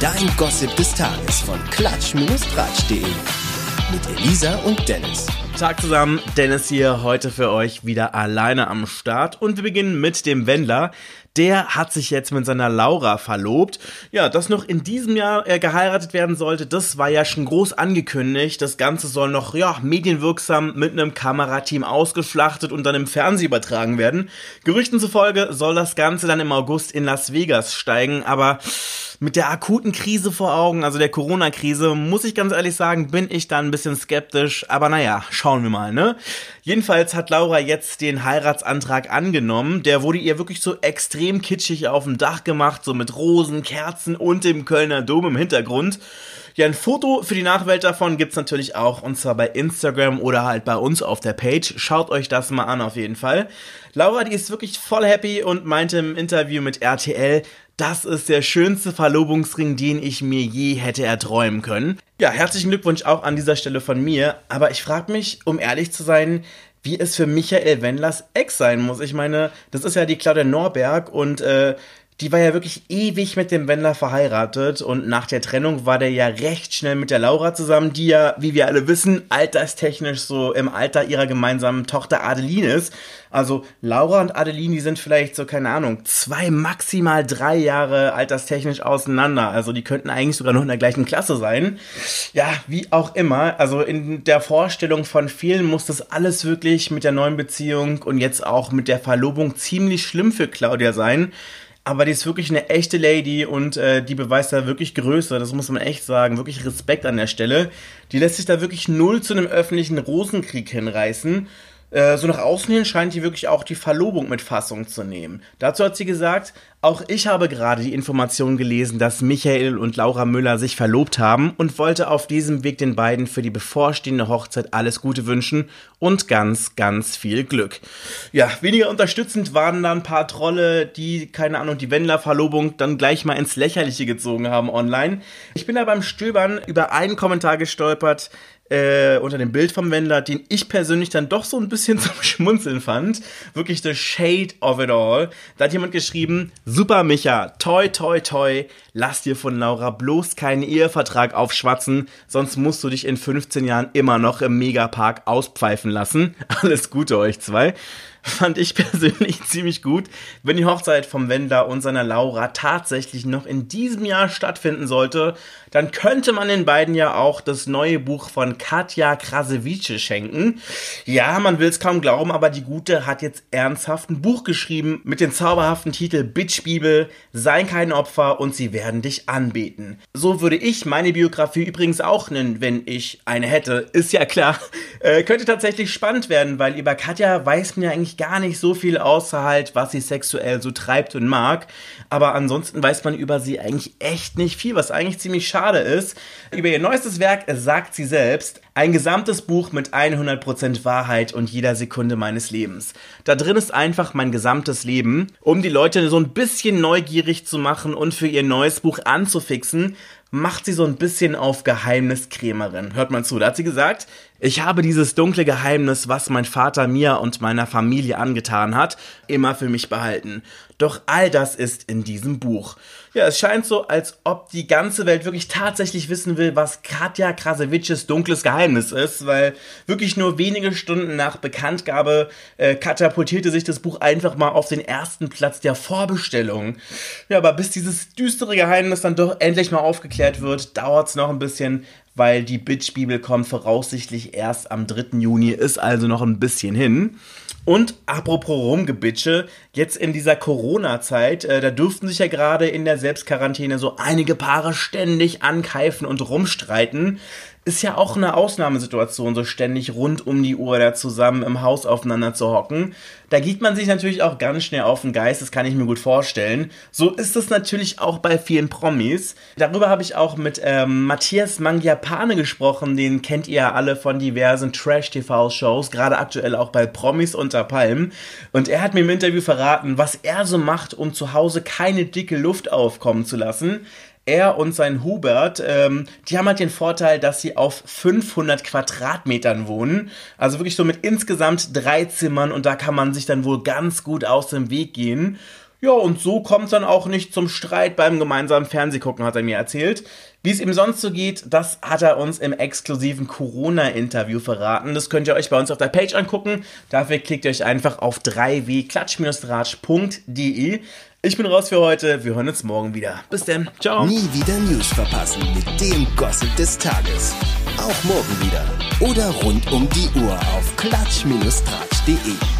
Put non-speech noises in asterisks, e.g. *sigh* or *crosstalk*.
Dein Gossip des Tages von klatsch-tratsch.de mit Elisa und Dennis. Tag zusammen, Dennis hier heute für euch wieder alleine am Start und wir beginnen mit dem Wendler. Der hat sich jetzt mit seiner Laura verlobt. Ja, dass noch in diesem Jahr äh, geheiratet werden sollte, das war ja schon groß angekündigt. Das Ganze soll noch, ja, medienwirksam mit einem Kamerateam ausgeschlachtet und dann im Fernsehen übertragen werden. Gerüchten zufolge soll das Ganze dann im August in Las Vegas steigen, aber mit der akuten Krise vor Augen, also der Corona-Krise, muss ich ganz ehrlich sagen, bin ich da ein bisschen skeptisch. Aber naja, schauen wir mal, ne? Jedenfalls hat Laura jetzt den Heiratsantrag angenommen. Der wurde ihr wirklich so extrem kitschig auf dem Dach gemacht, so mit Rosen, Kerzen und dem Kölner Dom im Hintergrund. Ja, ein Foto für die Nachwelt davon gibt's natürlich auch, und zwar bei Instagram oder halt bei uns auf der Page. Schaut euch das mal an auf jeden Fall. Laura, die ist wirklich voll happy und meinte im Interview mit RTL, das ist der schönste Verlobungsring, den ich mir je hätte erträumen können. Ja, herzlichen Glückwunsch auch an dieser Stelle von mir. Aber ich frage mich, um ehrlich zu sein, wie es für Michael Wendlers Ex sein muss. Ich meine, das ist ja die Claudia Norberg und äh, die war ja wirklich ewig mit dem Wendler verheiratet und nach der Trennung war der ja recht schnell mit der Laura zusammen, die ja, wie wir alle wissen, alterstechnisch so im Alter ihrer gemeinsamen Tochter Adeline ist. Also Laura und Adeline, die sind vielleicht so, keine Ahnung, zwei, maximal drei Jahre alterstechnisch auseinander. Also die könnten eigentlich sogar noch in der gleichen Klasse sein. Ja, wie auch immer. Also in der Vorstellung von vielen muss das alles wirklich mit der neuen Beziehung und jetzt auch mit der Verlobung ziemlich schlimm für Claudia sein. Aber die ist wirklich eine echte Lady und äh, die beweist da wirklich Größe, das muss man echt sagen. Wirklich Respekt an der Stelle. Die lässt sich da wirklich null zu einem öffentlichen Rosenkrieg hinreißen. Äh, so nach außen hin scheint die wirklich auch die Verlobung mit Fassung zu nehmen. Dazu hat sie gesagt, auch ich habe gerade die Information gelesen, dass Michael und Laura Müller sich verlobt haben und wollte auf diesem Weg den beiden für die bevorstehende Hochzeit alles Gute wünschen und ganz, ganz viel Glück. Ja, weniger unterstützend waren da ein paar Trolle, die, keine Ahnung, die Wendler-Verlobung dann gleich mal ins Lächerliche gezogen haben online. Ich bin da beim Stöbern über einen Kommentar gestolpert, äh, unter dem Bild vom Wendler, den ich persönlich dann doch so ein bisschen *laughs* zum Schmunzeln fand. Wirklich the shade of it all. Da hat jemand geschrieben, super Micha, toi toi toi, lass dir von Laura bloß keinen Ehevertrag aufschwatzen, sonst musst du dich in 15 Jahren immer noch im Megapark auspfeifen lassen. *laughs* Alles Gute euch zwei *laughs* fand ich persönlich *laughs* ziemlich gut. Wenn die Hochzeit vom Wendler und seiner Laura tatsächlich noch in diesem Jahr stattfinden sollte, dann könnte man den beiden ja auch das neue Buch von Katja Krasavice schenken. Ja, man will es kaum glauben, aber die Gute hat jetzt ernsthaft ein Buch geschrieben mit dem zauberhaften Titel Bitch Bibel, Sei kein Opfer und sie werden dich anbeten. So würde ich meine Biografie übrigens auch nennen, wenn ich eine hätte. Ist ja klar. Äh, könnte tatsächlich spannend werden, weil über Katja weiß man ja eigentlich gar nicht so viel außer halt, was sie sexuell so treibt und mag. Aber ansonsten weiß man über sie eigentlich echt nicht viel, was eigentlich ziemlich schade ist. Über ihr neuestes Werk sagt sie selbst, ein gesamtes Buch mit 100% Wahrheit und jeder Sekunde meines Lebens. Da drin ist einfach mein gesamtes Leben, um die Leute so ein bisschen neugierig zu machen und für ihr neues Buch anzufixen, macht sie so ein bisschen auf Geheimniskrämerin. Hört mal zu, da hat sie gesagt, ich habe dieses dunkle Geheimnis, was mein Vater mir und meiner Familie angetan hat, immer für mich behalten. Doch all das ist in diesem Buch. Ja, es scheint so, als ob die ganze Welt wirklich tatsächlich wissen will, was Katja Krasewitsches dunkles Geheimnis ist, weil wirklich nur wenige Stunden nach Bekanntgabe äh, katapultierte sich das Buch einfach mal auf den ersten Platz der Vorbestellung. Ja, aber bis dieses düstere Geheimnis dann doch endlich mal aufgeklärt wird, dauert es noch ein bisschen, weil die Bitch-Bibel kommt voraussichtlich erst am 3. Juni, ist also noch ein bisschen hin. Und apropos Rumgebitsche, jetzt in dieser Corona-Zeit, äh, da dürften sich ja gerade in der Selbstquarantäne so einige Paare ständig ankeifen und rumstreiten ist ja auch eine Ausnahmesituation, so ständig rund um die Uhr da zusammen im Haus aufeinander zu hocken. Da geht man sich natürlich auch ganz schnell auf den Geist, das kann ich mir gut vorstellen. So ist es natürlich auch bei vielen Promis. Darüber habe ich auch mit ähm, Matthias Mangiapane gesprochen, den kennt ihr ja alle von diversen Trash-TV-Shows, gerade aktuell auch bei Promis unter Palmen. Und er hat mir im Interview verraten, was er so macht, um zu Hause keine dicke Luft aufkommen zu lassen er und sein Hubert, ähm, die haben halt den Vorteil, dass sie auf 500 Quadratmetern wohnen. Also wirklich so mit insgesamt drei Zimmern und da kann man sich dann wohl ganz gut aus dem Weg gehen. Ja, und so kommt dann auch nicht zum Streit beim gemeinsamen Fernsehgucken, hat er mir erzählt. Wie es ihm sonst so geht, das hat er uns im exklusiven Corona-Interview verraten. Das könnt ihr euch bei uns auf der Page angucken. Dafür klickt ihr euch einfach auf 3w-klatsch-ratsch.de. Ich bin raus für heute. Wir hören uns morgen wieder. Bis dann. Ciao. Nie wieder News verpassen mit dem Gossip des Tages. Auch morgen wieder. Oder rund um die Uhr auf klatsch-tratsch.de.